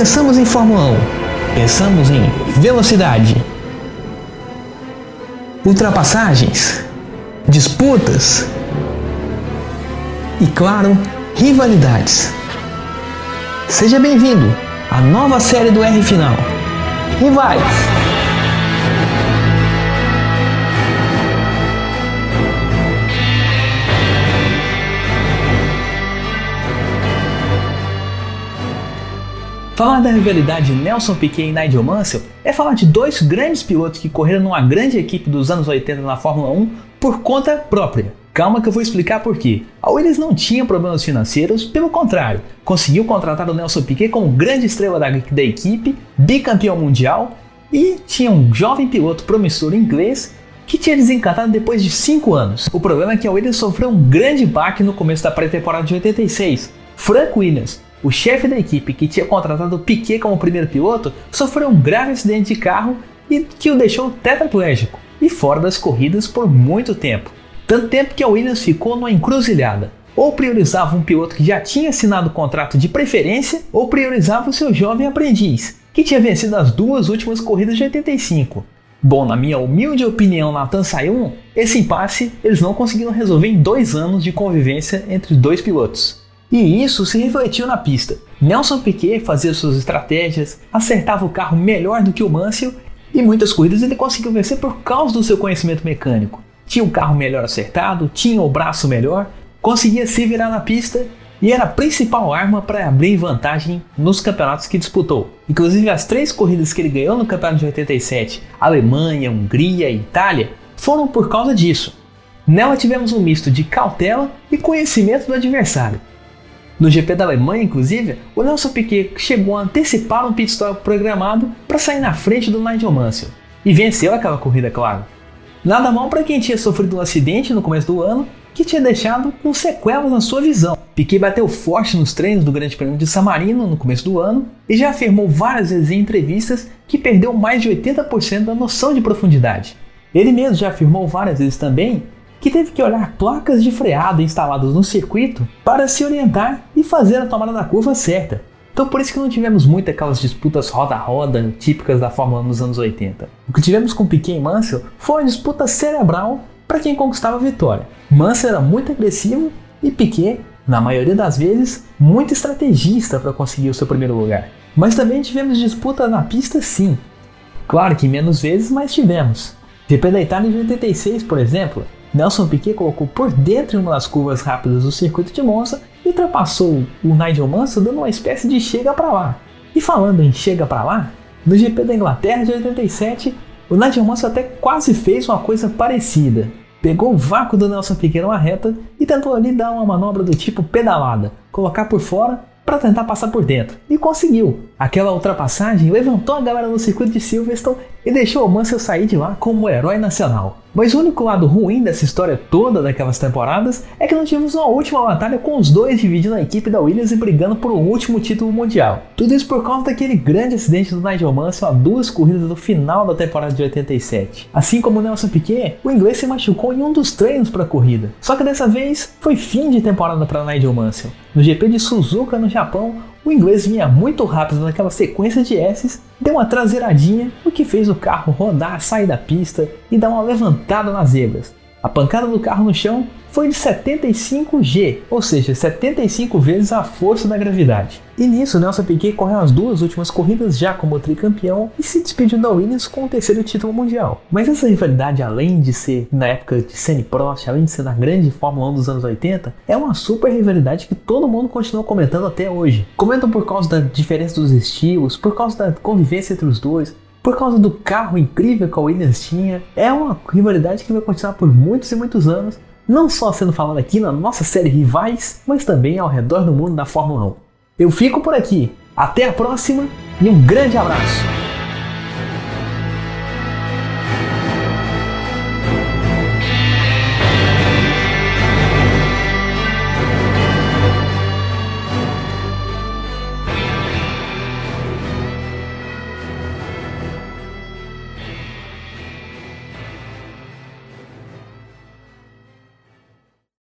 pensamos em Fórmula 1, pensamos em velocidade, ultrapassagens, disputas e, claro, rivalidades. Seja bem-vindo à nova série do R Final. Rivais! Falar da rivalidade Nelson Piquet e Nigel Mansell é falar de dois grandes pilotos que correram numa grande equipe dos anos 80 na Fórmula 1 por conta própria. Calma que eu vou explicar por quê. A Williams não tinha problemas financeiros, pelo contrário, conseguiu contratar o Nelson Piquet como grande estrela da, da equipe, bicampeão mundial e tinha um jovem piloto promissor inglês que tinha desencantado depois de 5 anos. O problema é que a Williams sofreu um grande baque no começo da pré-temporada de 86. Frank Williams, o chefe da equipe que tinha contratado Piquet como primeiro piloto sofreu um grave acidente de carro e que o deixou tetraplégico e fora das corridas por muito tempo. Tanto tempo que a Williams ficou numa encruzilhada. Ou priorizava um piloto que já tinha assinado o contrato de preferência, ou priorizava o seu jovem aprendiz, que tinha vencido as duas últimas corridas de 85. Bom, na minha humilde opinião, Nathan Sayun, esse impasse eles não conseguiram resolver em dois anos de convivência entre os dois pilotos. E isso se refletiu na pista. Nelson Piquet fazia suas estratégias, acertava o carro melhor do que o Mansell e muitas corridas ele conseguiu vencer por causa do seu conhecimento mecânico. Tinha o carro melhor acertado, tinha o braço melhor, conseguia se virar na pista e era a principal arma para abrir vantagem nos campeonatos que disputou. Inclusive as três corridas que ele ganhou no campeonato de 87, Alemanha, Hungria e Itália, foram por causa disso. Nela tivemos um misto de cautela e conhecimento do adversário. No GP da Alemanha, inclusive, o Nelson Piquet chegou a antecipar um pit stop programado para sair na frente do Nigel Mansell e venceu aquela corrida, claro. Nada mal para quem tinha sofrido um acidente no começo do ano que tinha deixado com sequelas na sua visão. Piquet bateu forte nos treinos do Grande Prêmio de San Marino no começo do ano e já afirmou várias vezes em entrevistas que perdeu mais de 80% da noção de profundidade. Ele mesmo já afirmou várias vezes também que teve que olhar placas de freado instaladas no circuito para se orientar e fazer a tomada da curva certa. Então por isso que não tivemos muito aquelas disputas roda a roda típicas da Fórmula 1 nos anos 80. O que tivemos com Piquet e Mansell foi uma disputa cerebral para quem conquistava a vitória. Mansell era muito agressivo e Piquet, na maioria das vezes, muito estrategista para conseguir o seu primeiro lugar. Mas também tivemos disputas na pista sim. Claro que menos vezes, mas tivemos. GP da Itália de 86, por exemplo, Nelson Piquet colocou por dentro em uma das curvas rápidas do circuito de Monza e ultrapassou o Nigel Mansell dando uma espécie de chega para lá. E falando em chega para lá, no GP da Inglaterra de 87, o Nigel Mansell até quase fez uma coisa parecida. Pegou o vácuo do Nelson Piquet numa reta e tentou ali dar uma manobra do tipo pedalada, colocar por fora para tentar passar por dentro. E conseguiu. Aquela ultrapassagem levantou a galera no circuito de Silverstone e deixou o Mansell sair de lá como herói nacional. Mas o único lado ruim dessa história toda daquelas temporadas é que não tivemos uma última batalha com os dois dividindo a equipe da Williams e brigando por um último título mundial. Tudo isso por causa daquele grande acidente do Nigel Mansell a duas corridas do final da temporada de 87. Assim como o Nelson Piquet, o inglês se machucou em um dos treinos para a corrida. Só que dessa vez foi fim de temporada para Nigel Mansell. No GP de Suzuka no Japão, o inglês vinha muito rápido naquela sequência de S's, deu uma traseiradinha, o que fez o carro rodar, sair da pista e dar uma levantada nas zebras. A pancada do carro no chão foi de 75G, ou seja, 75 vezes a força da gravidade. E nisso, Nelson Piquet correu as duas últimas corridas já como tricampeão e se despediu da Williams com o terceiro título mundial. Mas essa rivalidade, além de ser na época de Senna Prost, além de ser na grande Fórmula 1 dos anos 80, é uma super rivalidade que todo mundo continua comentando até hoje. Comentam por causa da diferença dos estilos, por causa da convivência entre os dois, por causa do carro incrível que a Williams tinha. É uma rivalidade que vai continuar por muitos e muitos anos, não só sendo falada aqui na nossa série Rivais, mas também ao redor do mundo da Fórmula 1. Eu fico por aqui, até a próxima e um grande abraço!